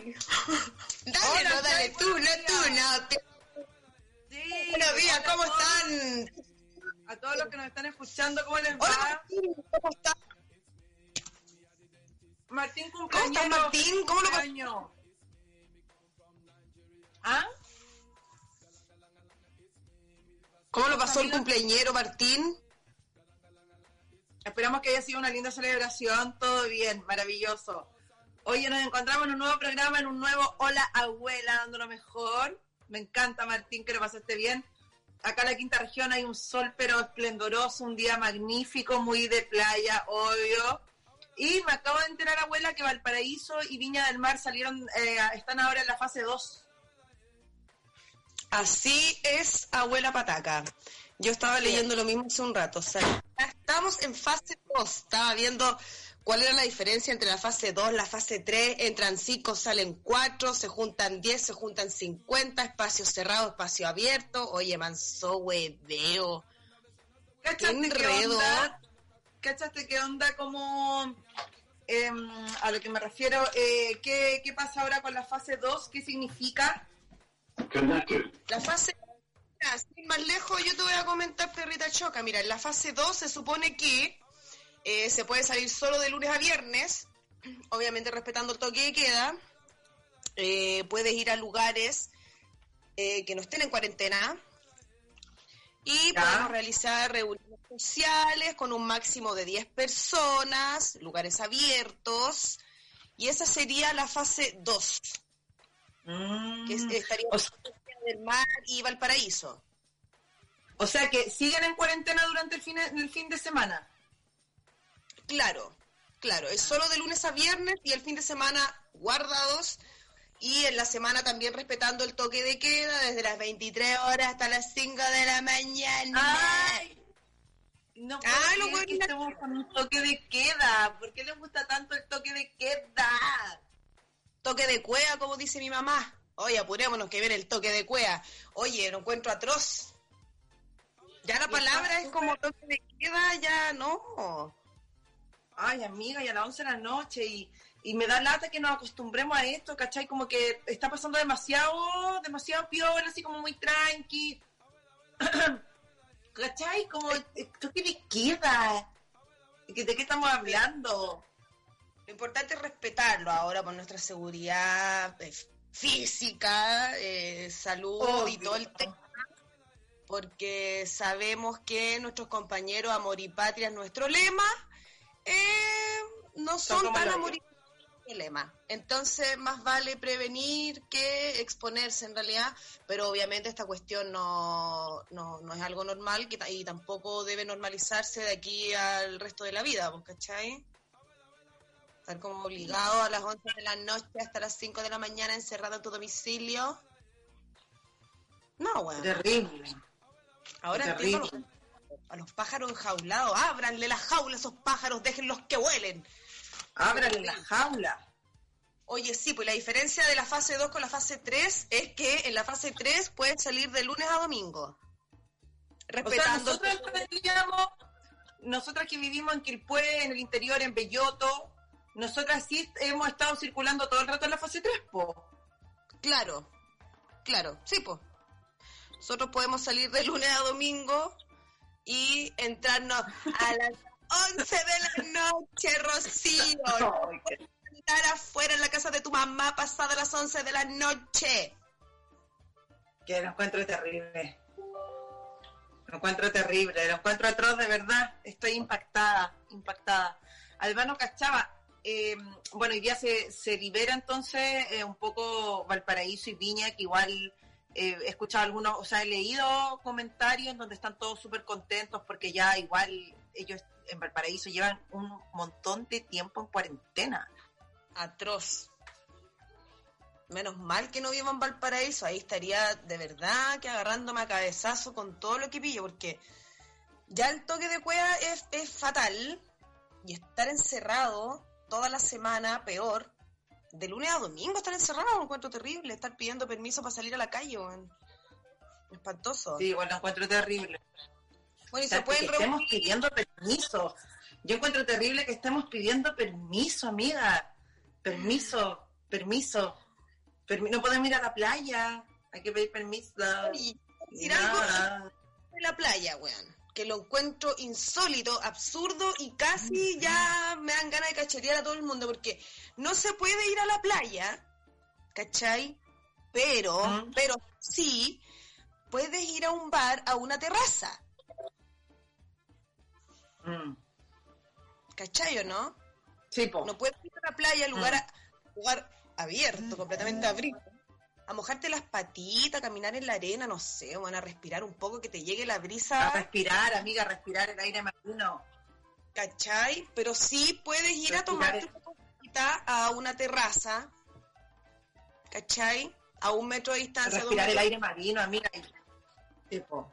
Dale, no, dale tú, no tú, no. Sí, Buenos días, ¿cómo todos. están? A todos los que nos están escuchando, ¿cómo les Hola, va? Martín, ¿cómo estás? Martín ¿Cómo cumpleaños. estás, Martín? ¿Cómo lo. ¿Ah? ¿Cómo lo pasó el cumpleañero, Martín? Esperamos que haya sido una linda celebración, todo bien, maravilloso. Hoy nos encontramos en un nuevo programa, en un nuevo Hola Abuela, dando lo mejor. Me encanta, Martín, que lo pasaste bien. Acá en la quinta región hay un sol pero esplendoroso, un día magnífico, muy de playa, obvio. Y me acabo de enterar, abuela, que Valparaíso y Viña del Mar salieron, eh, están ahora en la fase 2. Así es, abuela Pataca. Yo estaba leyendo lo mismo hace un rato. O sea, ya estamos en fase 2. Estaba viendo cuál era la diferencia entre la fase 2, la fase 3. Entran 5, salen 4, se juntan 10, se juntan 50, espacio cerrado, espacio abierto. Oye, manso, hueveo. ¿Cachaste Qué onda? ¿Cachaste qué onda como... em, a lo que me refiero, eh, ¿qué, ¿qué pasa ahora con la fase 2? ¿Qué significa? La fase Mira, sin más lejos, yo te voy a comentar, perrita choca. Mira, en la fase 2 se supone que eh, se puede salir solo de lunes a viernes, obviamente respetando el toque de queda. Eh, puedes ir a lugares eh, que no estén en cuarentena. Y Ya. podemos realizar reuniones sociales con un máximo de 10 personas, lugares abiertos. Y esa sería la fase 2, que es- estaría o, s- del Mar y Valparaíso. o sea que siguen en cuarentena durante el fin, el fin de semana. Claro, claro, es solo de lunes a viernes y el fin de semana guardados y en la semana también respetando el toque de queda desde las 23 horas hasta las 5 de la mañana. ¡Ay! No puedo Ay, lo que estemos con un toque de queda. ¿Por qué les gusta tanto el toque de queda? Toque de cuea, como dice mi mamá. Oye, apurémonos que viene el toque de cuea. Oye, lo encuentro atroz. Ya la palabra es como toque de queda, ya no. Ay, amiga, y a las 11 de la noche y, y me da lata que nos acostumbremos a esto, ¿cachai? Como que está pasando demasiado, demasiado piola, así como muy tranqui. ¿Cachai? Como esto que le queda. ¿De qué estamos hablando? Lo importante es respetarlo ahora por nuestra seguridad eh, física, eh, salud y todo el tema. Porque sabemos que nuestros compañeros Amor y Patria es nuestro lema. Eh, no Son tan el amor y patria el lema. Entonces, más vale prevenir que exponerse en realidad. Pero obviamente esta cuestión no, no, no es algo normal que, y tampoco debe normalizarse de aquí al resto de la vida, ¿vos cachai? Estar como obligado a las 11 de la noche hasta las 5 de la mañana encerrado en tu domicilio. No, bueno. Terrible. Ahora terrible. entiendo a los, pájaros enjaulados. Ábranle las jaulas a esos pájaros, déjenlos que vuelen. Ábrale la jaula. Oye, sí, pues la diferencia de la fase 2 con la fase 3 es que en la fase 3 pueden salir de lunes a domingo. O sea, Respetando nosotros nosotras que vivimos en Quilpué, en el interior, en Belloto, nosotras sí hemos estado circulando todo el rato en la fase 3, po. Claro, claro, sí, pues. Nosotros podemos salir de lunes a domingo y entrarnos a las 11 de la noche, Rocío. Qué- Estar afuera en la casa de tu mamá pasada las 11 de la noche. que lo encuentro terrible. Lo encuentro terrible, lo encuentro atroz de verdad. Estoy impactada, impactada. Albano Cachaba, eh, bueno, hoy día se, se libera entonces eh, un poco Valparaíso y Viña, que igual eh, he escuchado algunos, o sea, he leído comentarios en donde están todos súper contentos porque ya igual ellos en Valparaíso llevan un montón de tiempo en cuarentena. Atroz. Menos mal que no vivo en Valparaíso, ahí estaría de verdad que agarrándome a cabezazo con todo lo que pillo, porque ya el toque de cueva es, es fatal y estar encerrado toda la semana, peor. De lunes a domingo estar encerrado, lo encuentro terrible, estar pidiendo permiso para salir a la calle, weón. Espantoso. Sí, igual lo encuentro terrible. Bueno, y O sea, se pueden que estemos pidiendo permiso. Yo encuentro terrible que estemos pidiendo permiso, amiga. Permiso. permiso. Permi- no podemos ir a la playa, hay que pedir permiso. Y decir algo de la playa, weón. Que lo encuentro insólito, absurdo y casi ya me dan ganas de cachetear a todo el mundo porque no se puede ir a la playa, ¿cachai? Pero, Mm. pero sí, puedes ir a un bar, a una terraza, Mm. ¿cachai o no? Sí, po. No puedes ir a la playa, lugar, Mm. a- lugar abierto, completamente abierto. A mojarte las patitas, a caminar en la arena, no sé, bueno, a respirar un poco, que te llegue la A brisa, respirar, amiga, a respirar el aire marino. ¿cachai? Pero sí puedes ir a tomarte es- una cosita a una terraza, ¿cachai? A un metro de A distancia. respirar el aire marino, amiga. Sí, po.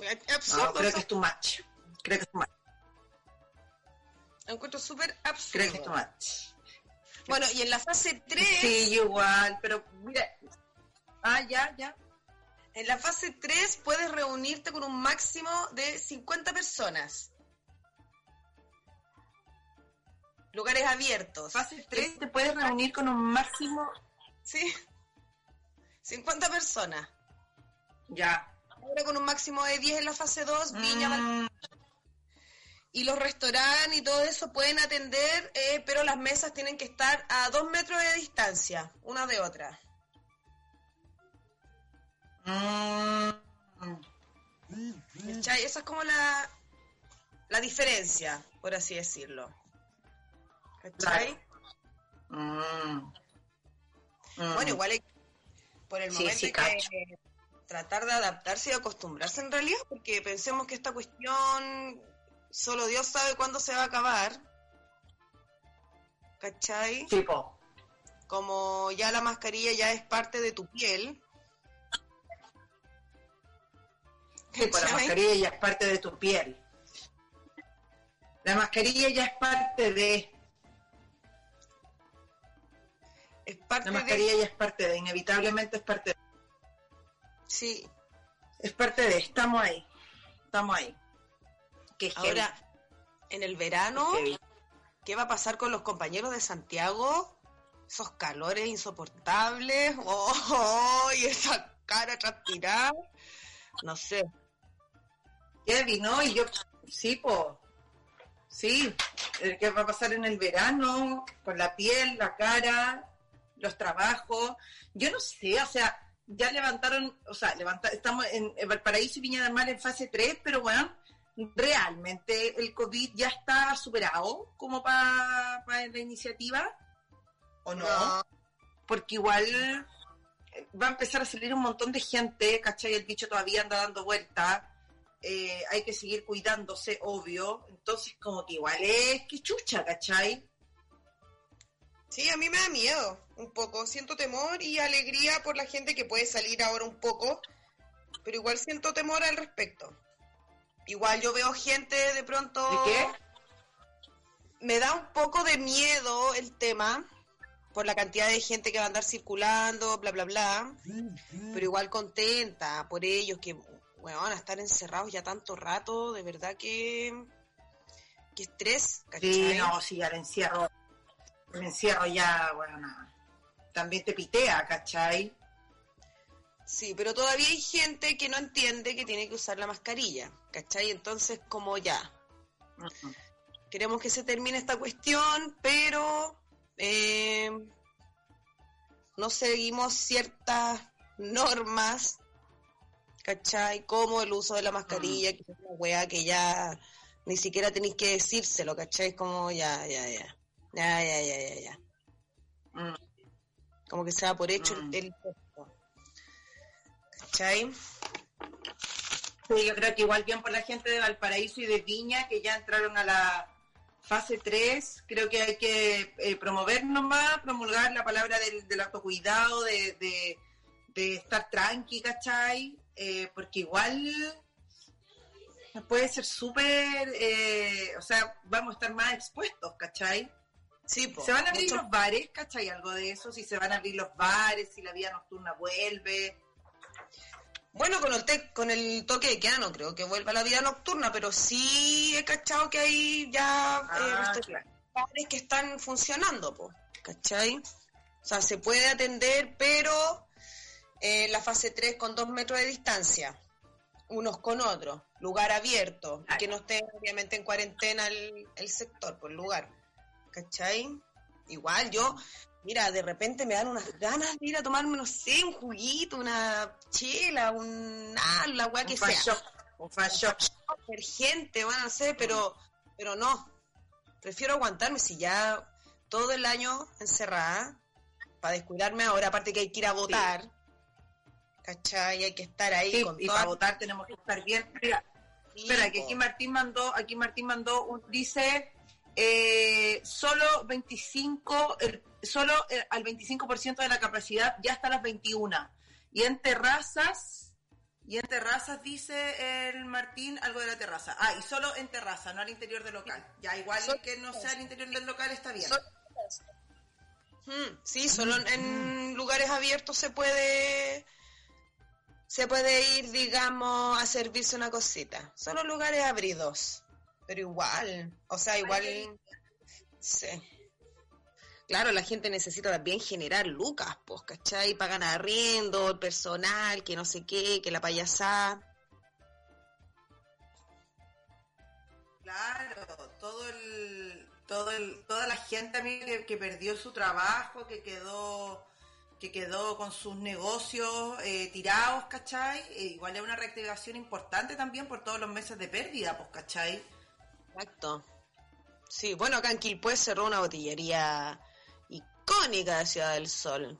Es No, absurdo, creo que es too much. Creo que es too much. Encuentro súper Creo que es too absurdo. much. Bueno, y en la fase 3, Sí, igual, pero mira. Ah, ya, ya. en la fase 3 puedes reunirte con un máximo de 50 personas. Lugares abiertos. Fase 3 te puedes reunir con un máximo. Sí. 50 personas. Ya. Ahora con un máximo de 10 en la fase 2, Viña, Mm, y los restaurantes y todo eso pueden atender, eh, pero las mesas tienen que estar a 2 metros de distancia, una de otra. mm, ¿Cachai? Esa es como la, la diferencia, por así decirlo. ¿Cachai? mm, mm. Bueno, igual hay, por el Sí, momento sí, hay que tratar de adaptarse y acostumbrarse en realidad, porque pensemos que esta cuestión solo Dios sabe cuándo se va a acabar. ¿Cachai? Sí, po. Como ya la mascarilla ya es parte de tu piel. Pues la mascarilla ya es parte de tu piel. La mascarilla ya es parte de. Es parte La de... mascarilla ya es parte de. Inevitablemente es parte de. Sí. Es parte de. Estamos ahí. Estamos ahí. Que Ahora, en el verano, heavy. ¿qué va a pasar con los compañeros de Santiago? Esos calores insoportables. ¡Oh! Y esa cara transpirada. No sé. Heavy, ¿no? Y yo, sí, po. Sí, el que va a pasar en el verano, con la piel, la cara, los trabajos. Yo no sé, o sea, ya levantaron, o sea, levanta, estamos en, en Valparaíso y Viña del Mar en fase 3, pero bueno, realmente el COVID ya está superado como para la iniciativa, ¿o no? No. Porque igual eh, va a empezar a salir un montón de gente, ¿cachai? El bicho todavía anda dando vueltas. eh, hay que seguir cuidándose, obvio. Entonces, como que igual es que chucha, ¿cachai? Sí, a mí me da miedo un poco. Siento temor y alegría por la gente que puede salir ahora un poco, pero igual siento temor al respecto. Igual yo veo gente de pronto... ¿De qué? Me da un poco de miedo el tema por la cantidad de gente que va a andar circulando, bla, bla, bla. Pero igual contenta por ellos que, bueno, van a estar encerrados ya tanto rato, de verdad que... Que estrés, ¿cachai? Sí, no, sí, al encierro. El encierro ya, bueno, nada. También te pitea, ¿cachai? Sí, pero todavía hay gente que no entiende que tiene que usar la mascarilla, ¿cachai? Entonces, como ya, Mm. queremos que se termine esta cuestión, pero eh, no seguimos ciertas normas, ¿cachai? Como el uso de la mascarilla, que es una weá que ya ni siquiera tenéis que decírselo, ¿cachai? Como ya, ya, ya, ya, ya, ya, ya, ya. Mm. Como que se da por hecho Mm. el... el- ¿Cachai? Sí, yo creo que igual bien por la gente de Valparaíso y de Viña, que ya entraron a la fase 3, creo que hay que eh, promover nomás, promulgar la palabra del, del autocuidado, de, de, de estar tranqui, ¿cachai? Eh, porque igual puede ser súper, eh, o sea, vamos a estar más expuestos, ¿cachai? Sí, po, Se van a abrir mucho- los bares, ¿cachai? Algo de eso, si se van a abrir los bares, si la vida nocturna vuelve. Bueno, con el, te- con el toque de queda no creo que vuelva la vida nocturna, pero sí he cachado que hay ya eh, Ah, claro. que están funcionando, po, ¿cachai? O sea, se puede atender, pero en la fase 3 con dos metros de distancia, unos con otros, lugar abierto, y que no esté obviamente en cuarentena el, el sector, por lugar, ¿cachai? Igual yo, mira, de repente me dan unas ganas de ir a tomarme, no sé, un juguito, una chela, un ah, la weá que sea. un fashion. gente, bueno, no sé, pero, pero no. Prefiero aguantarme si ya todo el año encerrada, para descuidarme ahora, aparte que hay que ir a votar. ¿Cachai? Hay que estar ahí con y para votar tenemos que estar bien. Mira, espera, que aquí Martín mandó, aquí Martín mandó un, dice eh, solo 25, el, solo eh, al 25% de la capacidad ya hasta las 21. Y en terrazas, y en terrazas dice el Martín algo de la terraza. Ah, y solo en terraza, no al interior del local. Ya igual que no sea al interior del local está bien. Hmm, sí, solo en lugares abiertos se puede se puede ir, digamos, a servirse una cosita. Solo lugares abridos. Pero igual, o sea, igual, sí. Claro, la gente necesita también generar lucas, pues, ¿cachai? Pagan arriendo, el personal, que no sé qué, que la payasada. Claro, todo el, todo el, toda la gente a mí que, perdió su trabajo, que quedó que quedó con sus negocios eh, tirados, ¿cachai? E igual es una reactivación importante también por todos los meses de pérdida, pues, ¿cachai? Exacto. Sí, bueno, acá en cerró una botillería icónica de Ciudad del Sol.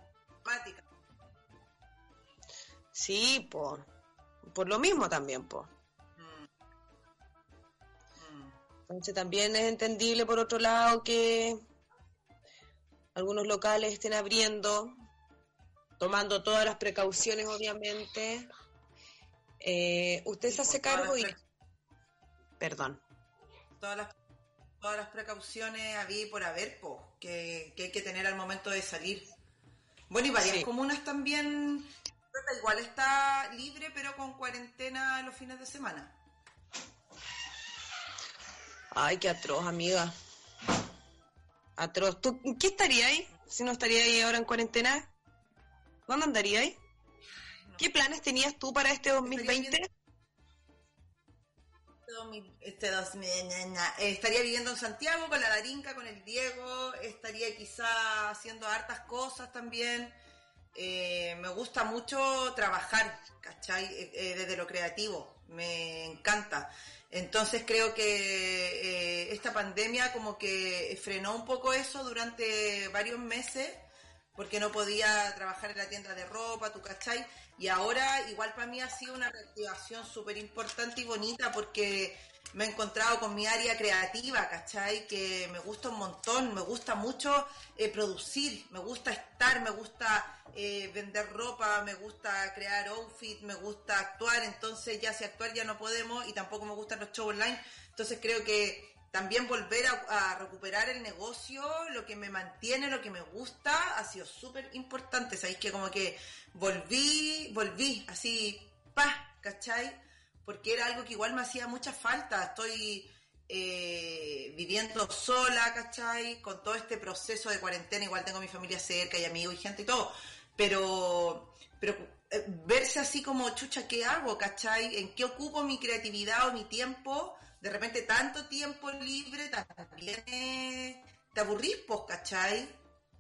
Sí, por, por lo mismo también, por. Mm. Mm. Entonces también es entendible por otro lado que algunos locales estén abriendo, tomando todas las precauciones obviamente. Eh, usted se hace cargo y... Perdón todas las, todas las precauciones había por haber, que, hay que tener al momento de salir. Bueno, y varias comunas también, igual está libre, pero con cuarentena los fines de semana. Ay, qué atroz, amiga. Atroz. ¿Tú qué estaría ahí? Si no estaría ahí ahora en cuarentena. ¿Dónde andaría ahí? ¿Qué planes tenías tú para este 2020? Este dos, estaría viviendo en Santiago con la Darinka, con el Diego, estaría quizá haciendo hartas cosas también. Eh, me gusta mucho trabajar, ¿cachai? Eh, eh, desde lo creativo, me encanta. Entonces creo que esta pandemia como que frenó un poco eso durante varios meses porque no podía trabajar en la tienda de ropa, ¿tú cachai? Y ahora igual para mí ha sido una reactivación súper importante y bonita porque me he encontrado con mi área creativa, ¿cachai? Que me gusta un montón, me gusta mucho eh, producir, me gusta estar, me gusta eh, vender ropa, me gusta crear outfit, me gusta actuar, entonces ya si actuar ya no podemos y tampoco me gustan los shows online, entonces creo que también volver a, recuperar el negocio, lo que me mantiene, lo que me gusta, ha sido súper importante. Sabéis que como que volví, volví, así, pa, ¿cachai? Porque era algo que igual me hacía mucha falta. Estoy eh, viviendo sola, ¿cachai? Con todo este proceso de cuarentena, igual tengo mi familia cerca y amigos y gente y todo. Pero, pero eh, verse así como, chucha, ¿qué hago, ¿cachai? ¿En qué ocupo mi creatividad o mi tiempo? De repente tanto tiempo libre también te aburrís, pues, ¿cachai?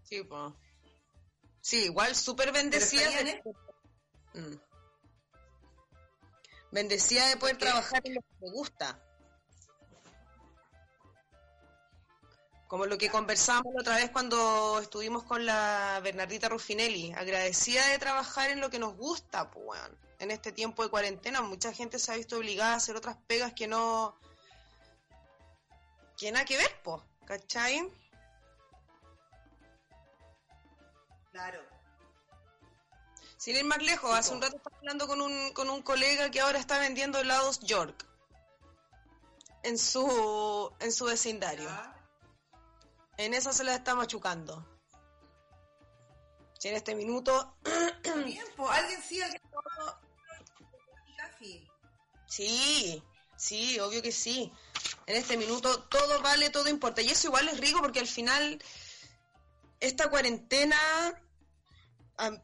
Sí, pues. Sí, igual súper bendecida. De... Mm. Bendecida de poder trabajar en lo que me gusta. Como lo que conversamos la otra vez cuando estuvimos con la Bernardita Ruffinelli, agradecida de trabajar en lo que nos gusta, pues, en este tiempo de cuarentena. Mucha gente se ha visto obligada a hacer otras pegas que no, que nada que ver, po, ¿cachai? Claro. Sin ir más lejos, hace un rato estaba hablando con un, con un colega que ahora está vendiendo helados York en su, en su vecindario. En esa se la está machucando. Si en este minuto. Bien, alguien sí, alguien Sí, sí, obvio que sí en este minuto todo vale, todo importa. Y eso igual es rico porque al final esta cuarentena,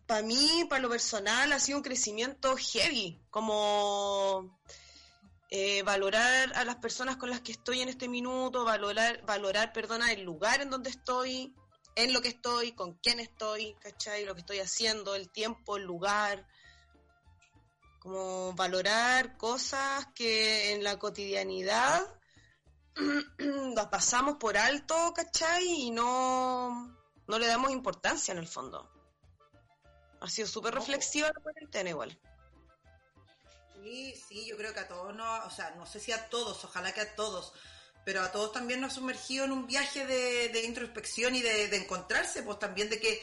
para mí, para lo personal, ha sido un crecimiento heavy, como eh, valorar a las personas con las que estoy en este minuto, valorar, valorar, perdona, el lugar en donde estoy, en lo que estoy, con quién estoy, ¿cachai? Lo que estoy haciendo, el tiempo, el lugar. Como valorar cosas que en la cotidianidad las pasamos por alto, ¿cachai? Y no, no le damos importancia en el fondo. Ha sido súper reflexiva la cuarentena igual. Sí, sí, yo creo que a todos, no, o sea, no sé si a todos, ojalá que a todos, pero a todos también nos ha sumergido en un viaje de, introspección y de, encontrarse, pues también de que,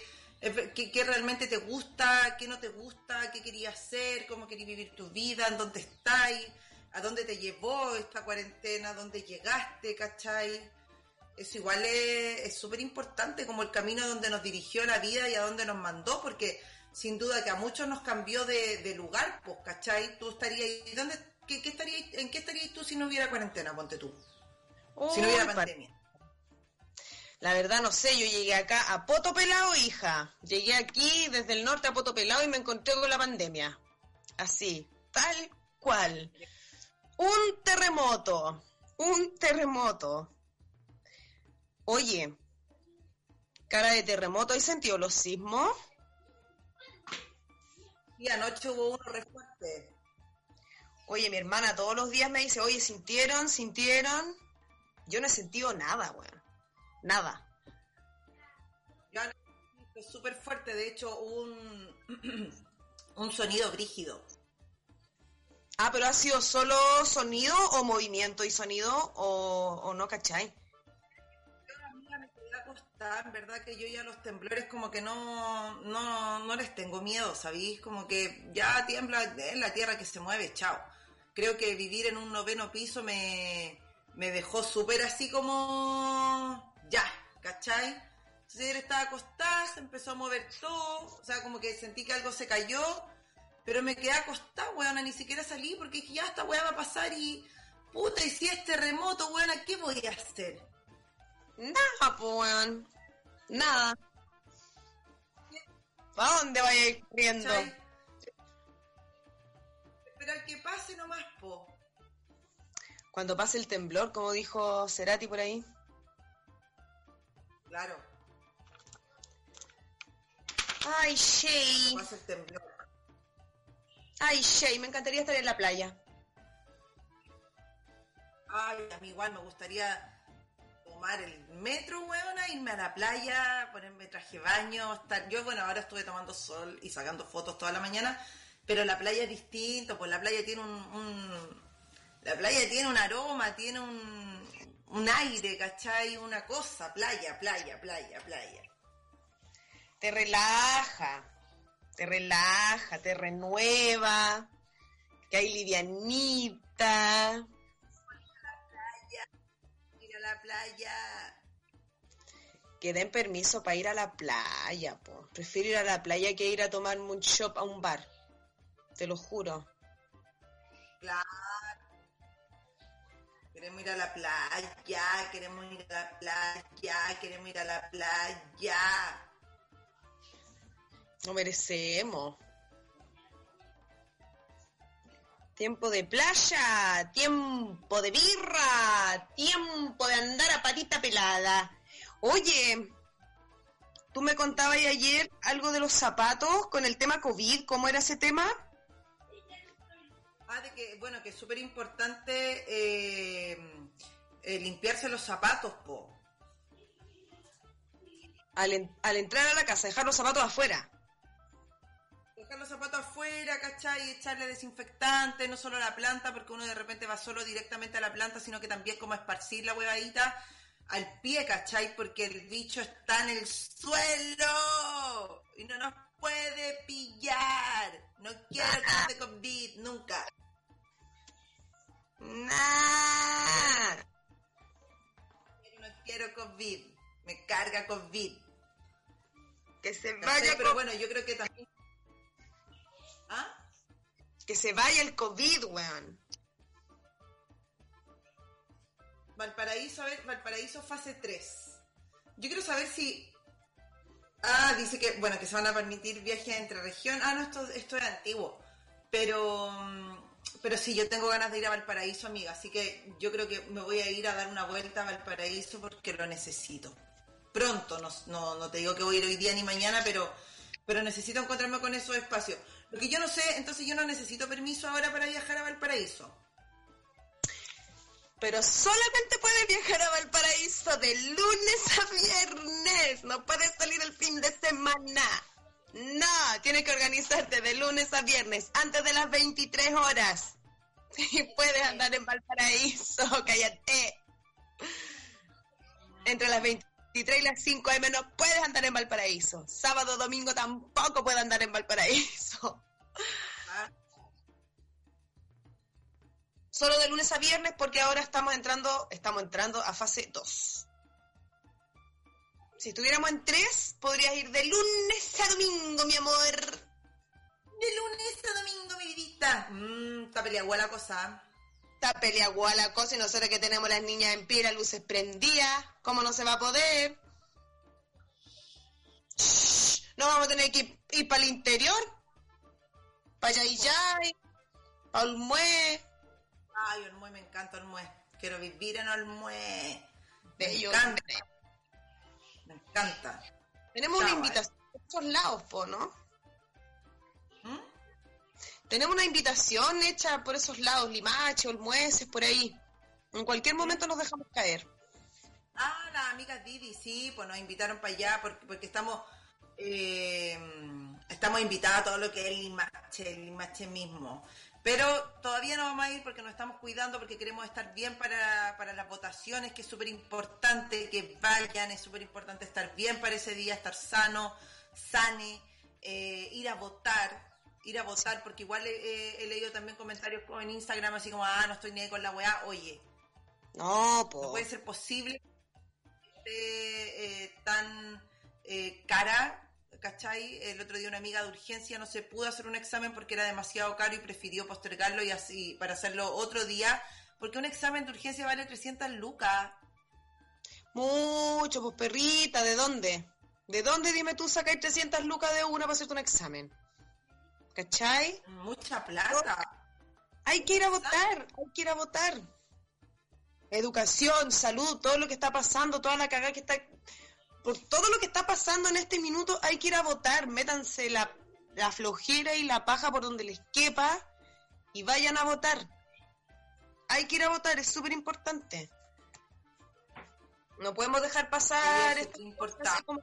qué realmente te gusta, qué no te gusta, qué querías hacer, cómo querías vivir tu vida, en dónde estáis, a dónde te llevó esta cuarentena, dónde llegaste, ¿cachai? Eso igual es súper importante como el camino donde nos dirigió la vida y a dónde nos mandó, porque sin duda que a muchos nos cambió de, lugar, pues, ¿cachai? Tú estarías ¿dónde, qué, ¿En qué estarías tú si no hubiera cuarentena, ponte tú? si no hubiera pandemia. La verdad no sé, yo llegué acá a Poto Pelado, hija. Llegué aquí desde el norte a Poto Pelado y me encontré con la pandemia. Así, tal cual. Un terremoto, un terremoto. Oye, cara de terremoto, ¿hay sentido los sismos? Y anoche hubo uno re fuerte. Oye, mi hermana todos los días me dice, oye, ¿sintieron? ¿Sintieron? Yo no he sentido nada, weón. Nada. fue súper fuerte, de hecho, un, un sonido brígido. Ah, pero ha sido solo sonido o movimiento y sonido o, o no, ¿cachai? en verdad que yo ya los temblores como que no, no, no les tengo miedo, ¿sabéis? Como que ya tiembla en la tierra que se mueve, chao. Creo que vivir en un noveno piso me, me dejó súper así como ya, ¿cachai? Entonces él estaba acostada, se empezó a mover todo, o sea, como que sentí que algo se cayó, pero me quedé acostada, weona, ni siquiera salí porque dije, ya esta weá va a pasar y, puta, y si es terremoto, weona, ¿qué voy a hacer? Nada, pues, Nada. ¿Para dónde vaya a ir corriendo? Espera que pase nomás, po. Cuando pase el temblor, como dijo Cerati por ahí. Claro. Ay, Shay. Pase el temblor. Ay, Shay, me encantaría estar en la playa. Ay, a mí igual me gustaría tomar el metro, weona, irme a la playa, ponerme traje baño, estar... Yo, bueno, ahora estuve tomando sol y sacando fotos toda la mañana, pero la playa es distinto, pues la playa tiene un... La playa tiene un aroma, tiene un, un aire, ¿cachai? Una cosa, playa, playa, playa, playa. Te relaja, te relaja, te renueva, que hay livianita la playa. Que den permiso para ir a la playa, po. Prefiero ir a la playa que ir a tomar un shop a un bar. Te lo juro. Claro. Queremos ir a la playa, queremos ir a la playa, queremos ir a la playa. No merecemos. Tiempo de playa, tiempo de birra, tiempo de andar a patita pelada. Oye, tú me contabas ayer algo de los zapatos con el tema COVID, ¿cómo era ese tema? Ah, de que, bueno, que es súper importante eh, eh, limpiarse los zapatos, po. Al, al entrar a la casa, dejar los zapatos afuera los zapatos afuera, ¿cachai? Y echarle desinfectante, no solo a la planta, porque uno de repente va solo directamente a la planta, sino que también como esparcir la huevadita al pie, ¿cachai? Porque el bicho está en el suelo y no nos puede pillar. No quiero que de COVID, nunca. Nah. No quiero COVID, me carga COVID. Que se vaya. pero bueno, yo creo que también ¿Ah? Que se vaya el COVID, weón. Valparaíso, a ver, Valparaíso fase 3. Yo quiero saber si Ah, dice que, bueno, que se van a permitir viajes entre región. Ah, no, esto, esto es antiguo. Pero, pero sí, yo tengo ganas de ir a Valparaíso, amiga. Así que yo creo que me voy a ir a dar una vuelta a Valparaíso porque lo necesito. Pronto, no, no, no te digo que voy a ir hoy día ni mañana, pero, pero necesito encontrarme con esos espacios. Lo que yo no sé, entonces yo no necesito permiso ahora para viajar a Valparaíso. Pero solamente puedes viajar a Valparaíso de lunes a viernes. No puedes salir el fin de semana. No, tienes que organizarte de lunes a viernes antes de las 23 horas. Y puedes andar en Valparaíso, cállate. Entre las 23 y las 5 am no puedes andar en Valparaíso. Sábado, domingo tampoco puedes andar en Valparaíso. Solo de lunes a viernes porque ahora estamos entrando, estamos entrando a fase 2. Si estuviéramos en 3, podrías ir de lunes a domingo, mi amor. De lunes a domingo, mi vidita. Mmm, está peleagua la cosa. Está peleagua la cosa y nosotros que tenemos las niñas en pie, las luces prendidas. ¿Cómo no se va a poder? no vamos a tener que ir, para el interior. Para Yayay, para Olmué. Ay, Olmué, me encanta Olmué. Quiero vivir en Olmué. Me encanta. Me encanta. Tenemos una invitación por esos lados, po, ¿no? Tenemos una invitación hecha por esos lados, Limache, Olmueces, por ahí. En cualquier momento nos dejamos caer. Ah, las amigas Didi, sí, pues nos invitaron para allá porque, porque estamos eh, estamos invitados a todo lo que es Limache, el Limache mismo. Pero todavía no vamos a ir porque nos estamos cuidando, porque queremos estar bien para, para las votaciones, que es súper importante que vayan, es súper importante estar bien para ese día, estar sano, sane, eh, ir a votar, ir a votar, porque igual he, leído también comentarios en Instagram así como, ah, no estoy ni ahí con la weá, oye. No, No puede ser posible que eh, tan eh, cara ¿cachai? El otro día una amiga de urgencia no se pudo hacer un examen porque era demasiado caro y prefirió postergarlo y así para hacerlo otro día, porque un examen de urgencia vale 300 lucas. Mucho, pues perrita, ¿de dónde? ¿De dónde, dime tú, sacáis 300 lucas de una para hacerte un examen? ¿Cachai? Mucha plata. Hay que ir a votar, hay que ir a votar. Educación, salud, todo lo que está pasando, toda la cagada que está por todo lo que está pasando en este minuto, hay que ir a votar. Métanse la, flojera y la paja por donde les quepa y vayan a votar. Hay que ir a votar, es súper importante. No podemos dejar pasar esto como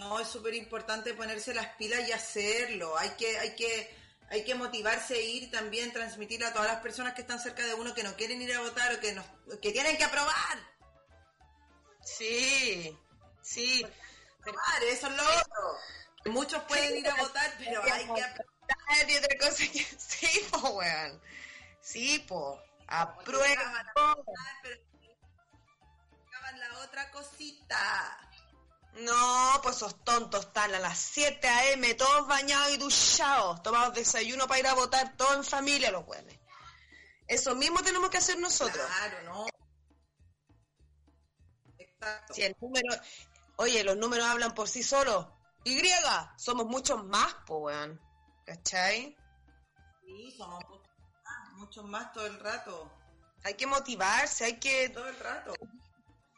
No, es súper importante ponerse las pilas y hacerlo. Hay que, hay que, hay que motivarse a ir también, transmitir a todas las personas que están cerca de uno que no quieren ir a votar o que, no, que tienen que aprobar. Sí, sí. eso es lo otro. Muchos pueden ir a votar, pero hay que y otra cosa que sí, po, weón. Sí, po. Aprueba. la otra cosita. No, pues esos tontos están a las 7 a.m. todos bañados y duchados, tomados desayuno para ir a votar, todos en familia los weones. Eso mismo tenemos que hacer nosotros. Claro, no. Si el número, oye, los números hablan por sí solos. Y, somos muchos más, po, weón. ¿Cachai? Sí, somos muchos más, todo el rato. Hay que motivarse, hay que... Todo el rato.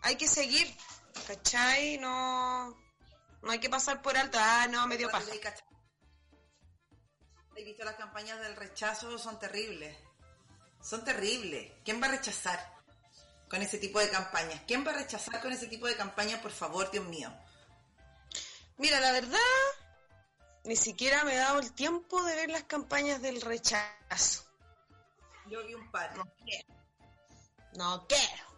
Hay que seguir, ¿cachai? No... No hay que pasar por alto. Ah, no, me dio paja. He visto las campañas del rechazo, son terribles. Son terribles. ¿Quién va a rechazar? con ese tipo de campañas? ¿Quién va a rechazar con ese tipo de campañas, por favor, Dios mío? Mira, la verdad, ni siquiera me he dado el tiempo de ver las campañas del rechazo. Yo vi un par. No quiero. No quiero.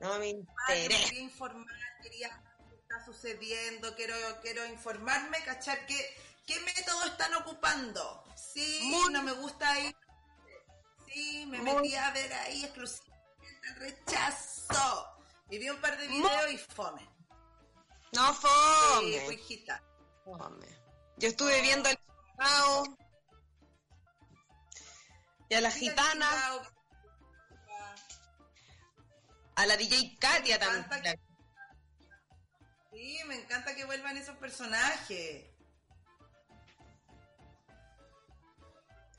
No me interesa. Quería informar, quería qué está sucediendo, quiero, quiero informarme, cachar qué, qué método están ocupando. Sí, no me gusta ir. Sí, me metí a ver ahí exclusivamente rechazo. Y vi un par de videos y fome. No fome. Fome. Yo estuve viendo el y a la gitana. A la DJ Katia también. Sí, me encanta que vuelvan esos personajes.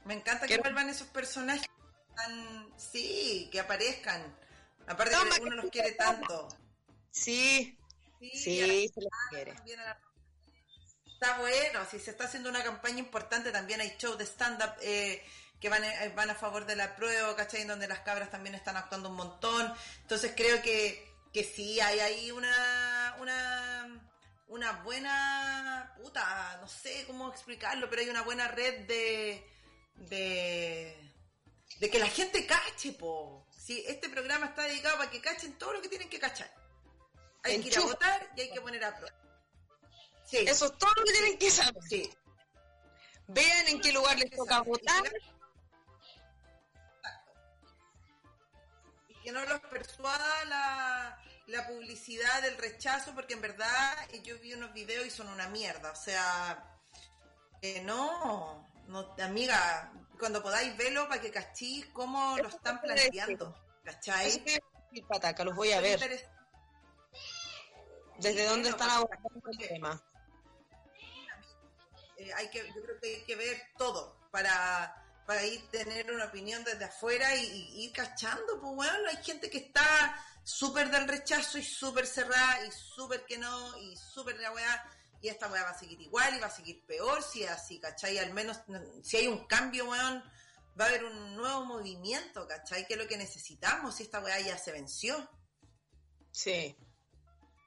Me encanta que vuelvan esos personajes. sí, que aparezcan. Aparte que uno los quiere tanto. Sí, sí, se los quiere. Está bueno, si se está haciendo una campaña importante, también hay shows de stand-up eh, que van, a, van a favor de la prueba, ¿cachai? En donde las cabras también están actuando un montón. Entonces creo que, que sí, hay ahí una, una, una buena, puta, no sé cómo explicarlo, pero hay una buena red de, de, de que la gente cache, po. Si este programa está dedicado para que cachen todo lo que tienen que cachar. Hay que ir a votar y hay que poner a prueba. Sí. Eso es todo lo que tienen que saber. Sí. Vean en qué lugar les toca votar. Que no los persuada la, la publicidad del rechazo, porque en verdad yo vi unos videos y son una mierda. O sea, eh, no, no, amiga, cuando podáis verlo para que cachís cómo lo están planteando. ¿Cachai? Pataca, los voy a ver. ¿Desde dónde están abordando el tema? Eh, hay que, yo creo que hay que ver todo para, para ir tener una opinión desde afuera y, ir cachando. Pues bueno, hay gente que está súper del rechazo y súper cerrada y súper que no y súper la weá. Y esta weá va a seguir igual y va a seguir peor si así, ¿cachai? Al menos si hay un cambio, weón, va a haber un nuevo movimiento, ¿cachai? Que es lo que necesitamos si esta weá ya se venció. Sí.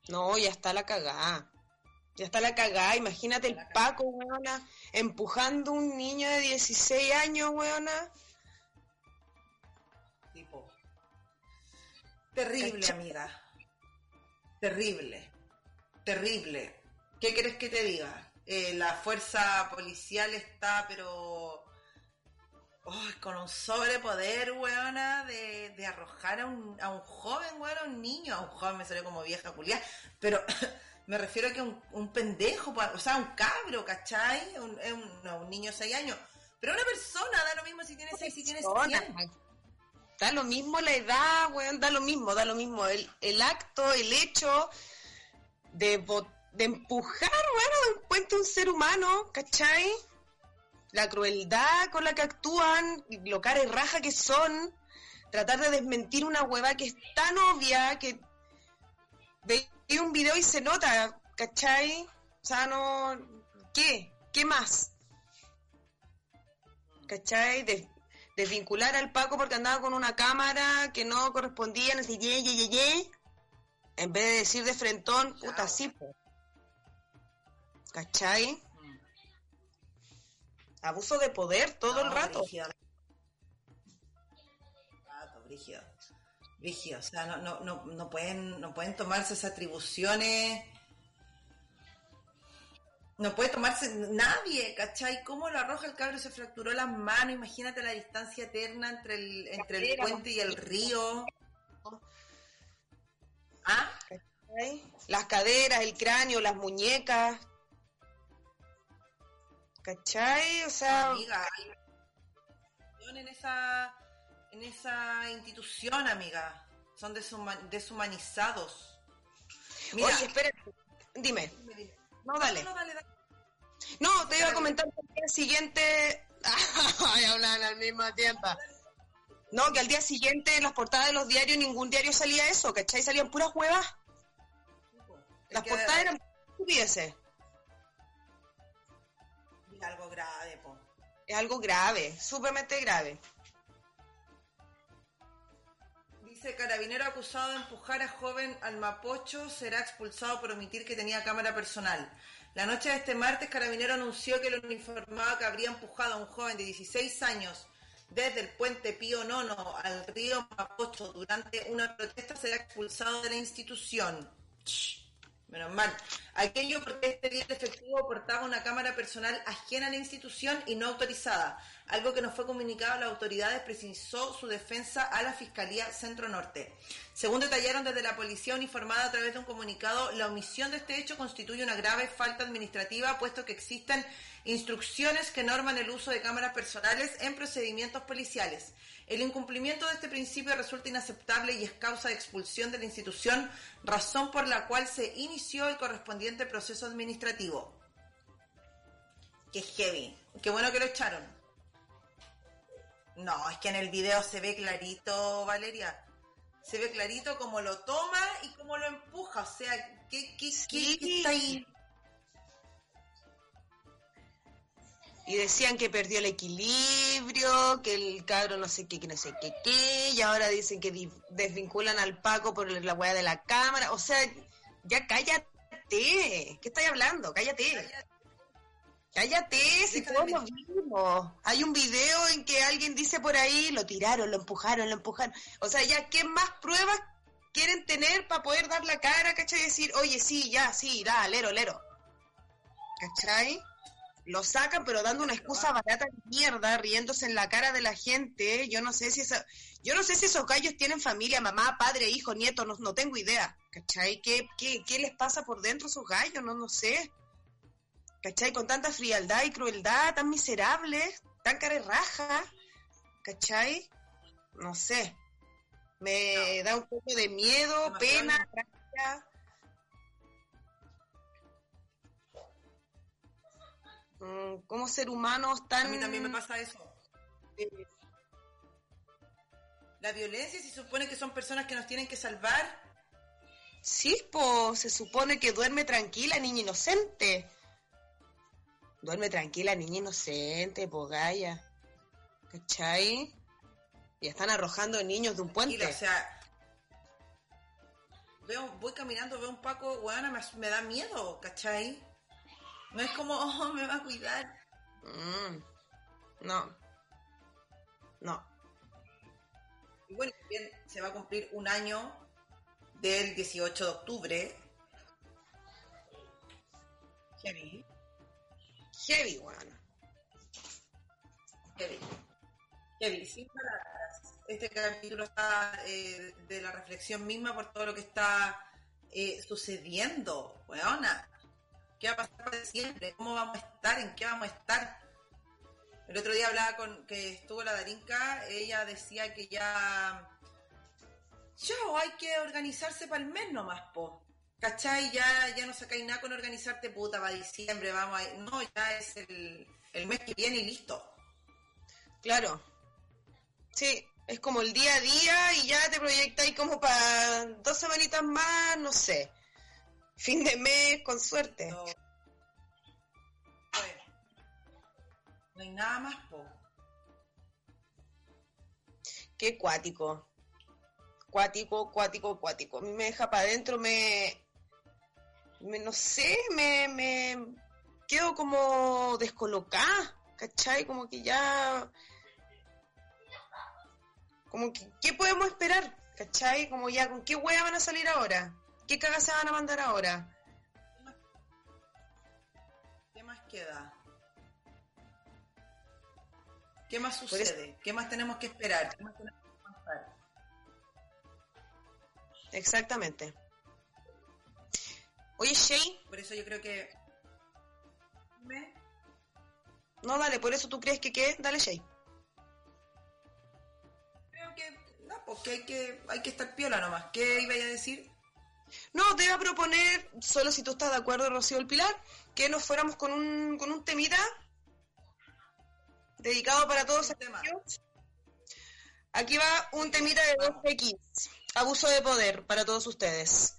No, ya está la cagada. Ya está la cagada. Imagínate el Paco, weona, empujando un niño de 16 años, weona. Tipo. Terrible, amiga. Terrible. Terrible. ¿Qué querés que te diga? Eh, la fuerza policial está, pero con un sobrepoder, weona, de, de arrojar a un, a un joven, weona, a un niño. A un joven me salió como vieja culiada, pero me refiero a que un, un pendejo, o sea, un cabro, ¿cachai? Un, un, no, un niño de 6 años. Pero una persona da lo mismo si tiene 6, si tiene 100. Da lo mismo la edad, weón, da lo mismo, da lo mismo. El, el acto, el hecho de, de empujar, bueno, de un puente un ser humano, ¿cachai? La crueldad con la que actúan, lo cara y raja que son, tratar de desmentir una hueva que es tan obvia que veis un video y se nota, ¿cachai? O sea, no... ¿Qué? ¿Qué más? ¿Cachai? desvincular al Paco porque andaba con una cámara que no correspondía, no sé, ye, ye, ye, En vez de decir de frentón, puta, sí, ¿Cachai? Abuso de poder todo el rato. Brígido. Brígido. O sea, no, no, no, no, pueden, no pueden tomarse esas atribuciones. No puede tomarse nadie, ¿cachai? ¿Cómo lo arroja el cabro? Se fracturó las manos. Imagínate la distancia eterna entre el, entre el puente y el río. ¿Ah? Las caderas, el cráneo, las muñecas. ¿Cachai? O sea... Amiga, en esa, en esa institución, amiga. Son deshumanizados. Oye, espérate. Dime. No, dale. No, te iba a comentar que al día siguiente... Ay, hablan al mismo tiempo. No, que al día siguiente en las portadas de los diarios ningún diario salía eso, ¿cachai? Salían puras huevas. Las portadas eran estupideces algo grave, Es algo grave, súpermente grave. Dice, carabinero acusado de empujar a joven al Mapocho será expulsado por omitir que tenía cámara personal. La noche de este martes, Carabinero anunció que lo informaba que habría empujado a un joven de 16 años desde el puente Pío Nono al río Mapocho durante una protesta será expulsado de la institución. Menos mal. Aquello porque este día efectivo portaba una cámara personal ajena a la institución y no autorizada. Algo que nos fue comunicado a las autoridades precisó su defensa a la Fiscalía Centro Norte. Según detallaron desde la policía uniformada a través de un comunicado, la omisión de este hecho constituye una grave falta administrativa, puesto que existen instrucciones que norman el uso de cámaras personales en procedimientos policiales. El incumplimiento de este principio resulta inaceptable y es causa de expulsión de la institución, razón por la cual se inició el correspondiente proceso administrativo. Qué heavy. Qué bueno que lo echaron. No, es que en el video se ve clarito, Valeria. Se ve clarito cómo lo toma y cómo lo empuja. O sea, ¿qué, qué, qué, qué está ahí? y decían que perdió el equilibrio, que el cabro no sé qué, que no sé qué, qué, y ahora dicen que desvinculan al Paco por la weá de la cámara, o sea, ya cállate, ¿qué estáis hablando? Cállate. Cállate, si todos lo vimos. Hay un video en que alguien dice por ahí, lo tiraron, lo empujaron, lo empujaron. O sea, ya, ¿qué más pruebas quieren tener para poder dar la cara, cachai? Y decir, oye, sí, ya, sí, da, lero, lero. ¿Cachai? lo sacan, pero dando una excusa barata de mierda, riéndose en la cara de la gente. Yo no sé si esa, yo no sé si esos gallos tienen familia, mamá, padre, hijo, nieto, no, no tengo idea. ¿Cachai? ¿Qué, qué, qué les pasa por dentro a esos gallos? No, no sé. ¿Cachai? Con tanta frialdad y crueldad, tan miserables, tan cara raja. ¿Cachai? No sé. Me da un poco de miedo, pena, gracia. Mm, como ser humanos tan... A mí también me pasa eso. La violencia se supone que son personas que nos tienen que salvar. Sí, pues se supone que duerme tranquila, niña inocente. Duerme tranquila, niña inocente, po Gaya. ¿Cachai? Y están arrojando niños de un puente. o sea, veo, voy caminando, veo un Paco, weón, me, me da miedo, ¿cachai? No es como, oh, me va a cuidar. Mm, no. No. Y bueno, bien, se va a cumplir un año del 18 de octubre. Heavy, bueno. Heavy. Heavy, sin palabras. Este capítulo está eh, de la reflexión misma por todo lo que está eh, sucediendo, weona. ¿Qué va a pasar de siempre? ¿Cómo vamos a estar? ¿En qué vamos a estar? El otro día hablaba con que estuvo la Darinka, ella decía que ya. Yo, hay que organizarse para el mes nomás, po. ¿Cachai? Ya, ya no sacáis nada con organizarte puta para diciembre, vamos a. No, ya es el, el mes que viene y listo. Claro. Sí, es como el día a día y ya te proyectáis como para dos semanitas más, no sé. Fin de mes, con suerte. No, no hay nada más, po. Qué cuático. Cuático, cuático, cuático. A mí me deja para adentro, me, me. No sé, me, me. Quedo como descolocada, ¿cachai? Como que ya. Como que, ¿qué podemos esperar? ¿Cachai? Como ya, ¿con qué hueá van a salir ahora? ¿Qué cagas se van a mandar ahora? ¿Qué más queda? ¿Qué más sucede? ¿Qué más tenemos que esperar? ¿Qué más tenemos que Exactamente. Oye, Shay. Por eso yo creo que. No, dale, por eso tú crees que qué? Dale, Shay. Creo que. No, porque hay que, hay que estar piola nomás. ¿Qué iba a decir? No, te iba a proponer, solo si tú estás de acuerdo, Rocío el Pilar, que nos fuéramos con un, con un temita dedicado para todos ellos. Aquí va un temita de 2X, abuso de poder para todos ustedes.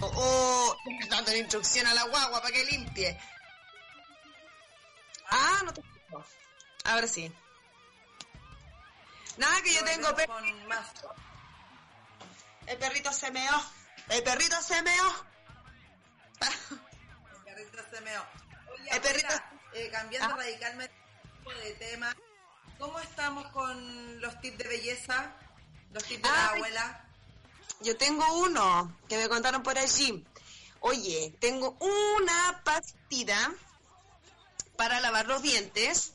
O, dando instrucción a la guagua para que limpie. Ah, no te. Ahora sí. Nada, que yo tengo... Volvemos con más. El perrito se meó. El perrito se meó. El perrito se meó. Oye, El perrito- eh, cambiando Ah. radicalmente de tema, ¿cómo estamos con los tips de belleza? Los tips de la abuela. Yo tengo uno que me contaron por allí. Oye, tengo una pastita para lavar los dientes.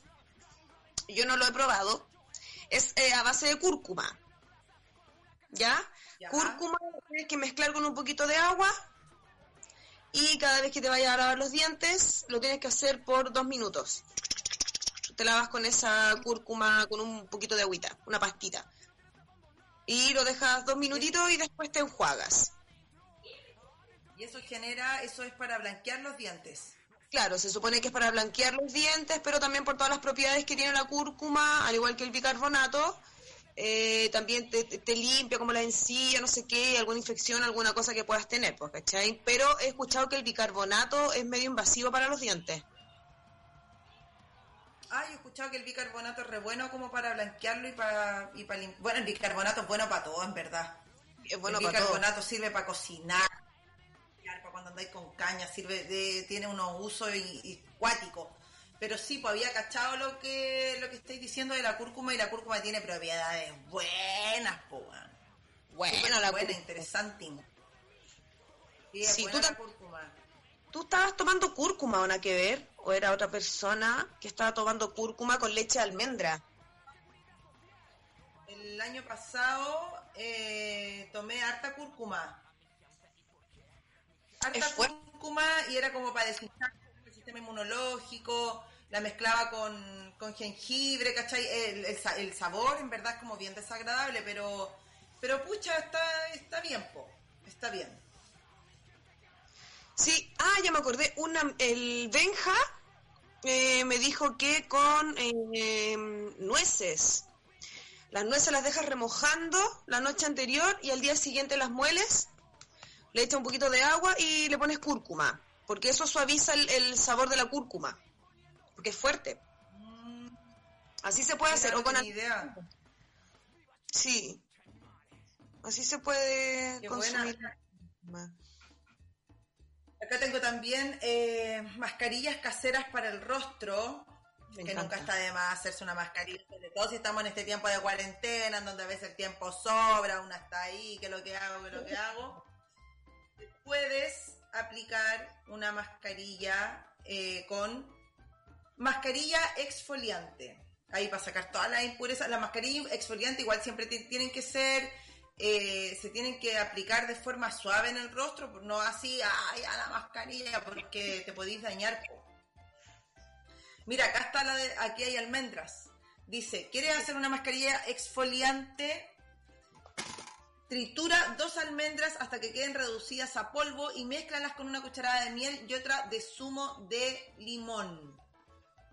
Yo no lo he probado. Es eh, a base de cúrcuma. ¿Ya? Ya. Cúrcuma tienes que mezclar con un poquito de agua. Y cada vez que te vayas a lavar los dientes, lo tienes que hacer por dos minutos. Te lavas con esa cúrcuma, con un poquito de agüita, una pastita y lo dejas dos minutitos y después te enjuagas. Y eso genera, eso es para blanquear los dientes. Claro, se supone que es para blanquear los dientes, pero también por todas las propiedades que tiene la cúrcuma, al igual que el bicarbonato, eh, también te, te- limpia como la encía, no sé qué, alguna infección, alguna cosa que puedas tener, pues, ¿cachai? Pero he escuchado que el bicarbonato es medio invasivo para los dientes. Yo he escuchado que el bicarbonato es re bueno como para blanquearlo y para, y para lim- Bueno, el bicarbonato es bueno para todo, en verdad. Es bueno el para todo. bicarbonato sirve para cocinar, para cuando andáis con caña, sirve de, tiene unos usos y, y cuáticos. Pero sí, pues había cachado lo que lo que estáis diciendo de la cúrcuma y la cúrcuma tiene propiedades buenas, po. weón. Bueno, Súper la buena, cúrcuma. interesante. Sí, buena tú la cúrcuma. ¿Tú estabas tomando cúrcuma nada que ver? ¿O era otra persona que estaba tomando cúrcuma con leche de almendra? El año pasado eh, tomé harta cúrcuma. Harta cúrcuma y era como para desinfectar el sistema inmunológico. La mezclaba con, con jengibre, ¿cachai? El, el sabor en verdad es como bien desagradable, pero pero pucha, está, está bien, po. Está bien. Sí, ah, ya me acordé. Una, el Benja eh, me dijo que con eh, nueces. Las nueces las dejas remojando la noche anterior y al día siguiente las mueles, le echas un poquito de agua y le pones cúrcuma, porque eso suaviza el, el sabor de la cúrcuma, porque es fuerte. Así se puede hacer, o con... idea. Sí, así se puede Qué consumir. buena. Acá tengo también eh, mascarillas caseras para el rostro, Me que encanta. nunca está de más hacerse una mascarilla, sobre todo si estamos en este tiempo de cuarentena, en donde a veces el tiempo sobra, una está ahí, que lo que hago, que lo que hago. Puedes aplicar una mascarilla eh, con mascarilla exfoliante. Ahí para sacar todas las impurezas. La mascarilla exfoliante igual siempre ti- tienen que ser, eh, se tienen que aplicar de forma suave en el rostro, no así, ay, a la mascarilla, porque te podéis dañar. Mira, acá está la de, aquí hay almendras. Dice, ¿quieres hacer una mascarilla exfoliante? Tritura dos almendras hasta que queden reducidas a polvo y mézclalas con una cucharada de miel y otra de zumo de limón.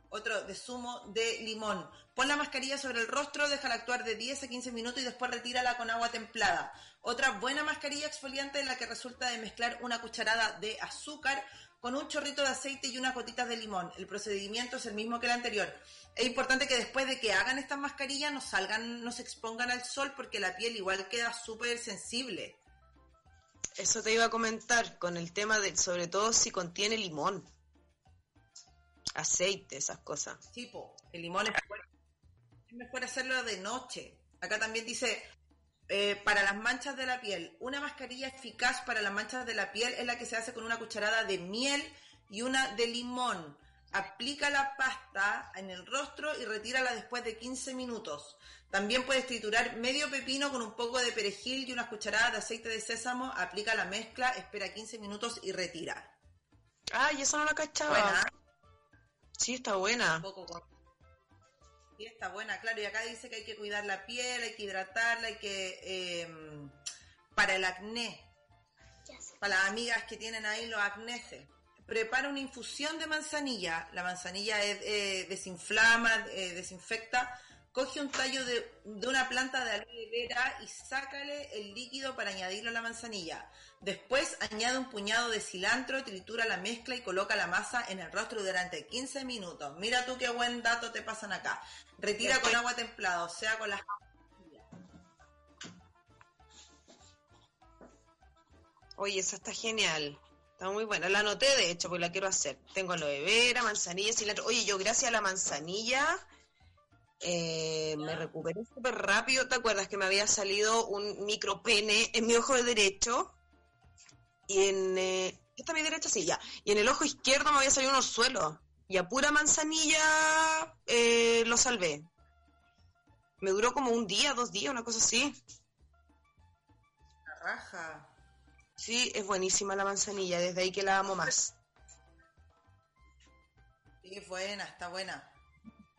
Otro de zumo de limón. Pon la mascarilla sobre el rostro, déjala actuar de 10 a 15 minutos y después retírala con agua templada. Otra buena mascarilla exfoliante es la que resulta de mezclar una cucharada de azúcar con un chorrito de aceite y unas gotitas de limón. El procedimiento es el mismo que el anterior. Es importante que después de que hagan estas mascarillas no salgan, no se expongan al sol porque la piel igual queda súper sensible. Eso te iba a comentar con el tema de, sobre todo si contiene limón, aceite, esas cosas. Tipo, el limón es es mejor hacerlo de noche. Acá también dice, eh, para las manchas de la piel, una mascarilla eficaz para las manchas de la piel es la que se hace con una cucharada de miel y una de limón. Aplica la pasta en el rostro y retírala después de 15 minutos. También puedes triturar medio pepino con un poco de perejil y unas cucharadas de aceite de sésamo. Aplica la mezcla, espera 15 minutos y retira. Ay, eso no lo cachaba. Buena. Sí, está buena. un poco con... Sí, está buena, claro. Y acá dice que hay que cuidar la piel, hay que hidratarla, hay que... eh, para el acné, para las amigas que tienen ahí los acneses. Prepara una infusión de manzanilla. La manzanilla es, eh, desinflama, eh, desinfecta. Coge un tallo de, una planta de aloe vera y sácale el líquido para añadirlo a la manzanilla. Después añade un puñado de cilantro, tritura la mezcla y coloca la masa en el rostro durante 15 minutos. Mira tú qué buen dato te pasan acá. Retira con agua templada, o sea, con las Oye, esa está genial. Está muy buena. La anoté, de hecho, porque la quiero hacer. Tengo aloe vera, manzanilla, cilantro. Oye, yo gracias a la manzanilla eh, me recuperé súper rápido. ¿Te acuerdas que me había salido un micropene en mi ojo de derecho? Y en... Eh, ¿Esta mi derecha? Sí, ya. Y en el ojo izquierdo me había salido unos suelos. Y a pura manzanilla eh, lo salvé. Me duró como un día, dos días, una cosa así. La raja. Sí, es buenísima la manzanilla, desde ahí que la amo más. Sí, buena, está buena.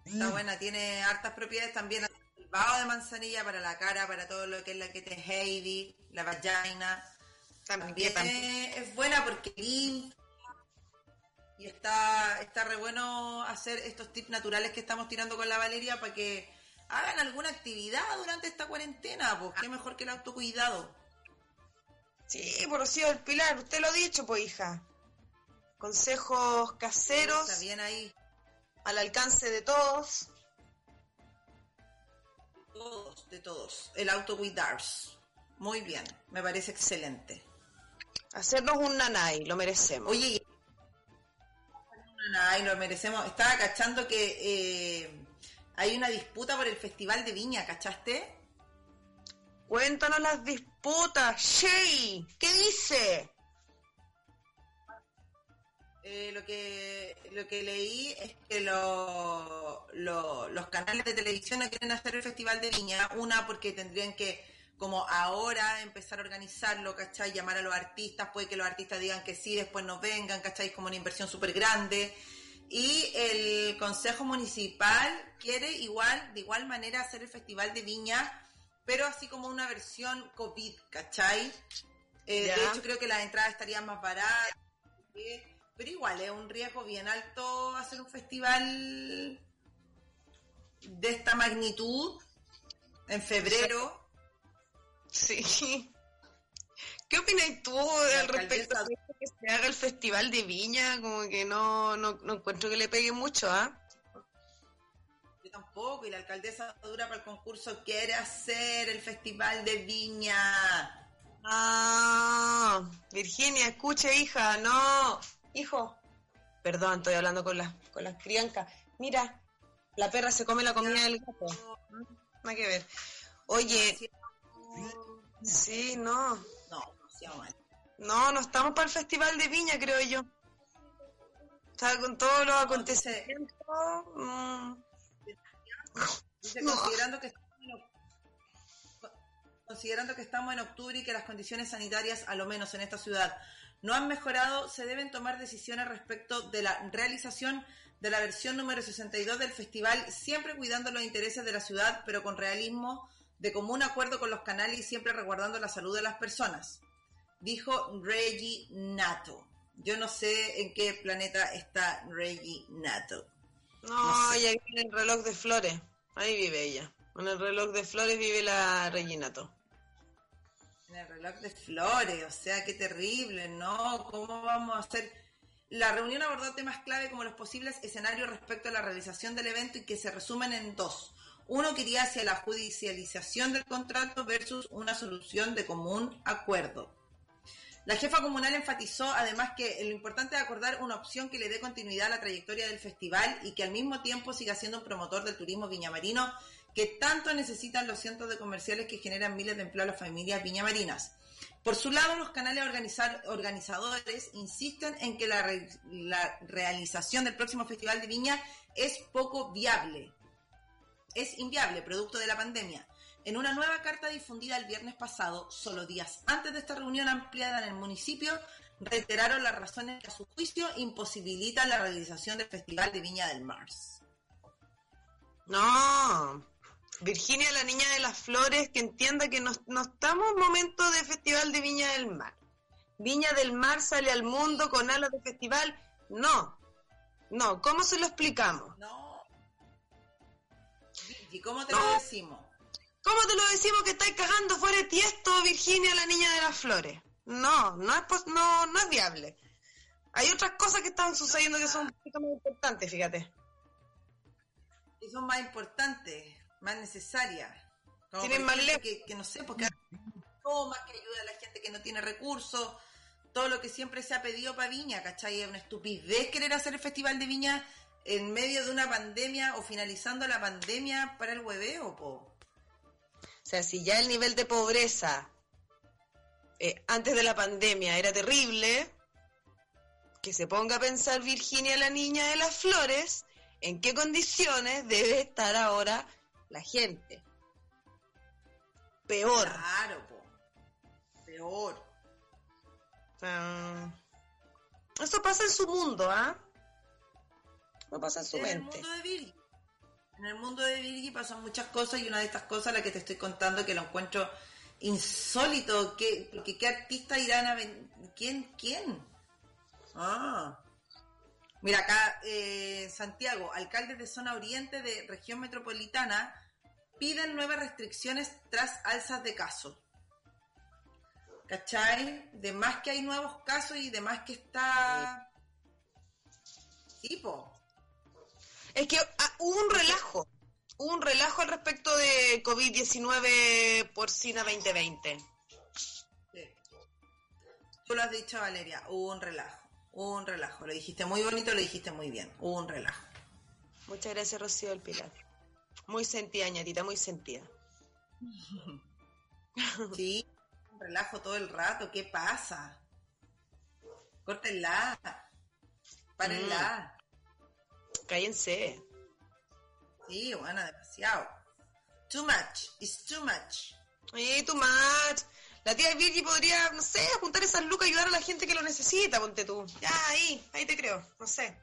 Está buena, tiene hartas propiedades también. El vaho de manzanilla para la cara, para todo lo que es la que te Heidi, la vagina. También, es buena porque limpia. Y está, está re bueno hacer estos tips naturales que estamos tirando con la Valeria para que hagan alguna actividad durante esta cuarentena, pues qué mejor que el autocuidado. Sí, por Rocío del Pilar, usted lo ha dicho, pues hija. Consejos caseros. Está bien ahí. Al alcance de todos. Todos, de todos. El autocuidarse. Muy bien, me parece excelente. Hacernos un nanay, lo merecemos. Oye, un nanay, lo merecemos. Estaba cachando que eh, hay una disputa por el Festival de Viña, ¿cachaste? Cuéntanos las disputas, Shay. ¿Qué dice? Eh, lo que lo que leí es que los canales de televisión no quieren hacer el Festival de Viña. Una, porque tendrían que, como ahora, empezar a organizarlo, ¿cachai? Llamar a los artistas, puede que los artistas digan que sí, después no vengan, ¿cachai? Es como una inversión súper grande. Y el Consejo Municipal quiere igual, de igual manera, hacer el Festival de Viña pero así como una versión COVID, ¿cachai? Eh, de hecho, creo que las entradas estarían más baratas, pero igual es un riesgo bien alto hacer un festival de esta magnitud en febrero. Sí. ¿Qué opinas tú al respecto de que se haga el festival de Viña? Como que no, no, no encuentro que le pegue mucho, ¿ah? tampoco, y la alcaldesa dura para el concurso quiere hacer el festival de viña. Ah, Virginia, escuche, hija, no, hijo. Perdón, estoy hablando con las con las criancas. Mira, la perra se come la comida del gato. Nada que ver. Oye, sí, no. No, no, no estamos para el festival de viña, creo yo. O sea, con todos los acontecimientos. Mm, considerando, que considerando que estamos en octubre y que las condiciones sanitarias, a lo menos en esta ciudad, no han mejorado, se deben tomar decisiones respecto de la realización de la versión número 62 del festival, siempre cuidando los intereses de la ciudad, pero con realismo, de común acuerdo con los canales y siempre resguardando la salud de las personas. Dijo Reggie Nato. Yo no sé en qué planeta está Reggie Nato. No, ella vive en el reloj de flores. Ahí vive ella. En el reloj de flores vive la Reginato. En el reloj de flores, o sea, qué terrible, ¿no? ¿Cómo vamos a hacer? La reunión abordó temas clave como los posibles escenarios respecto a la realización del evento y que se resumen en dos. Uno que iría hacia la judicialización del contrato versus una solución de común acuerdo. La jefa comunal enfatizó además que lo importante es acordar una opción que le dé continuidad a la trayectoria del festival y que al mismo tiempo siga siendo un promotor del turismo viñamarino que tanto necesitan los cientos de comerciales que generan miles de empleos a las familias viñamarinas. Por su lado, los canales organizadores insisten en que la, la realización del próximo Festival de Viña es poco viable. Es inviable, producto de la pandemia. En una nueva carta difundida el viernes pasado, solo días antes de esta reunión ampliada en el municipio, reiteraron las razones que a su juicio imposibilitan la realización del Festival de Viña del Mars. No, Virginia, la niña de las flores, que entienda que no, estamos en momento de Festival de Viña del Mar. Viña del Mar sale al mundo con alas de festival. No, no, ¿cómo se lo explicamos? No. Virgi? ¿Cómo te lo decimos? ¿Cómo te lo decimos que estáis cagando fuera de tiesto, Virginia, la niña de las flores? No, no es, no, no es viable. Hay otras cosas que están sucediendo que son un poquito más importantes, fíjate. Y son más importantes, más necesarias. Tienen más lejos. Que, que, no sé, porque toma, que ayuda a la gente que no tiene recursos, todo lo que siempre se ha pedido para Viña, ¿cachai? Es una estupidez querer hacer el Festival de Viña en medio de una pandemia o finalizando la pandemia para el hueveo, po. O sea, si ya el nivel de pobreza eh, antes de la pandemia era terrible, que se ponga a pensar Virginia, la niña de las flores, en qué condiciones debe estar ahora la gente. Peor. Claro, po. Peor. eso pasa en su mundo, ¿ah? No pasa en su en mente. El mundo de Virgi. En el mundo de Virgi pasan muchas cosas y una de estas cosas, la que te estoy contando, que lo encuentro insólito. ¿Qué, qué artista irán a? ¿Quién? ¿Quién? Ah. Mira, acá eh, Santiago, alcaldes de zona oriente de región metropolitana piden nuevas restricciones tras alzas de casos. ¿Cachai? De más que hay nuevos casos y de más que está... Tipo. Es que ah, hubo un relajo. Hubo un relajo al respecto de COVID-19 porcina 2020. Sí. Tú lo has dicho, Valeria, hubo un relajo. Hubo un relajo. Lo dijiste muy bonito, lo dijiste muy bien. Hubo un relajo. Muchas gracias, Rocío del Pilar. Muy sentida, ñatita, muy sentida. Sí, relajo todo el rato. ¿Qué pasa? Córtenla. Párenla. Mm. Cállense. Sí, bueno, demasiado. Too much. It's too much. Eh, too much. La tía Virgi podría, no sé, juntar esas lucas y ayudar a la gente que lo necesita, ponte tú. Ya, ahí, ahí te creo, no sé.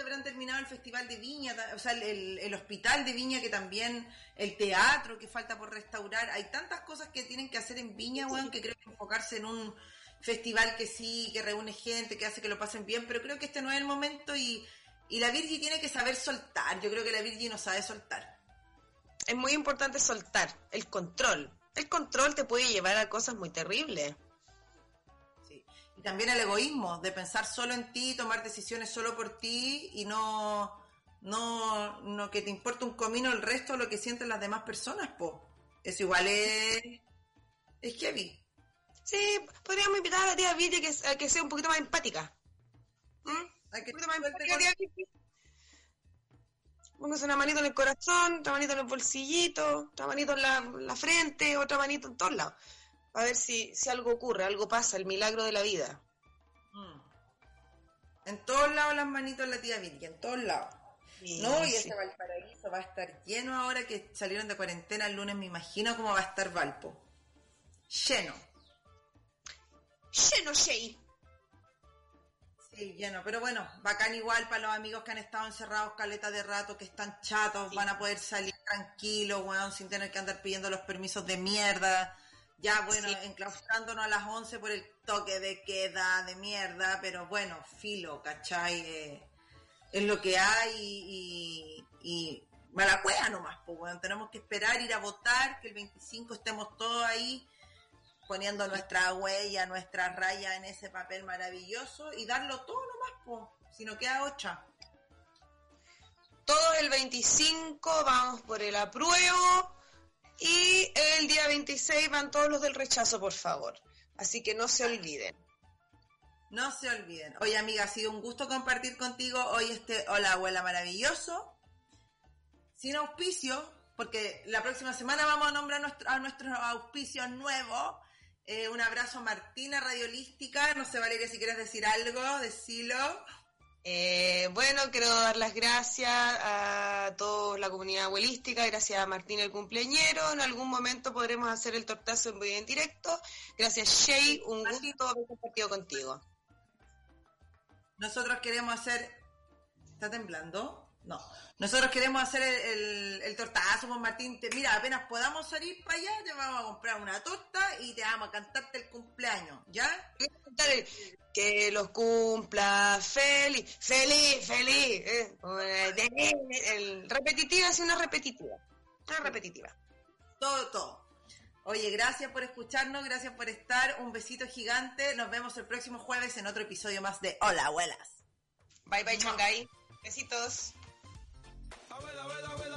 Habrán terminado el Festival de Viña, o sea, el, el, Hospital de Viña, que también, el teatro que falta por restaurar. Hay tantas cosas que tienen que hacer en Viña, weón, que creo que enfocarse en un festival que sí, que reúne gente, que hace que lo pasen bien, pero creo que este no es el momento y, y la Virgi tiene que saber soltar. Yo creo que la Virgi no sabe soltar. Es muy importante soltar el control. El control te puede llevar a cosas muy terribles. Y también el egoísmo, de pensar solo en ti, tomar decisiones solo por ti y no, no, no que te importe un comino el resto de lo que sienten las demás personas, po. Eso igual es, es heavy. Sí, podríamos invitar a la tía Villa que, a que sea un poquito más empática. ¿Mm? Que un poquito más empática, tía Villa. Póngase una manito en el corazón, otra manito en el bolsillito, otra manito en la, la frente, otra manito en todos lados. A ver si, si algo ocurre, algo pasa, el milagro de la vida. Mm. En todos lados las manitos la tía Virgen, en todos lados. Sí, no, y ese Valparaíso va a estar lleno ahora que salieron de cuarentena el lunes, me imagino cómo va a estar Valpo. Lleno. Lleno, Shay. Sí, lleno, pero bueno, bacán igual para los amigos que han estado encerrados caleta de rato, que están chatos, sí. van a poder salir tranquilos, weón, sin tener que andar pidiendo los permisos de mierda. Ya, bueno, sí. enclaustrándonos a las 11 por el toque de queda de mierda, pero bueno, filo, ¿cachai? Eh, es lo que hay y, y, y mala cueva nomás, pues, bueno, tenemos que esperar, ir a votar, que el 25 estemos todos ahí poniendo nuestra huella, nuestra raya en ese papel maravilloso y darlo todo nomás, pues, si no queda ocha. Todos el 25 vamos por el apruebo y el día 26 van todos los del rechazo, por favor. Así que no se olviden. No se olviden. Oye, amiga, ha sido un gusto compartir contigo hoy este Hola Abuela Maravilloso. Sin auspicio, porque la próxima semana vamos a nombrar nuestro, a nuestros auspicios nuevos. Eh, un abrazo Martina Radiolística. No sé, Valeria, si quieres decir algo, decilo. Eh, bueno, quiero dar las gracias a toda la comunidad abuelística, gracias a Martín el cumpleañero, en algún momento podremos hacer el tortazo en vivo en directo. Gracias Shay, un gusto haber compartido contigo. Nosotros queremos hacer... ¿Está temblando? No. Nosotros queremos hacer el, el, el tortazo con Martín. Te, mira, apenas podamos salir para allá, te vamos a comprar una torta y te vamos a cantarte el cumpleaños, ¿ya? Que los cumpla feliz, feliz, feliz. Eh. El repetitiva es una repetitiva. Es repetitiva. Todo, todo. Oye, gracias por escucharnos, gracias por estar. Un besito gigante. Nos vemos el próximo jueves en otro episodio más de Hola, abuelas. Bye, bye, Changay. Besitos. Abuela, abuela, abuela.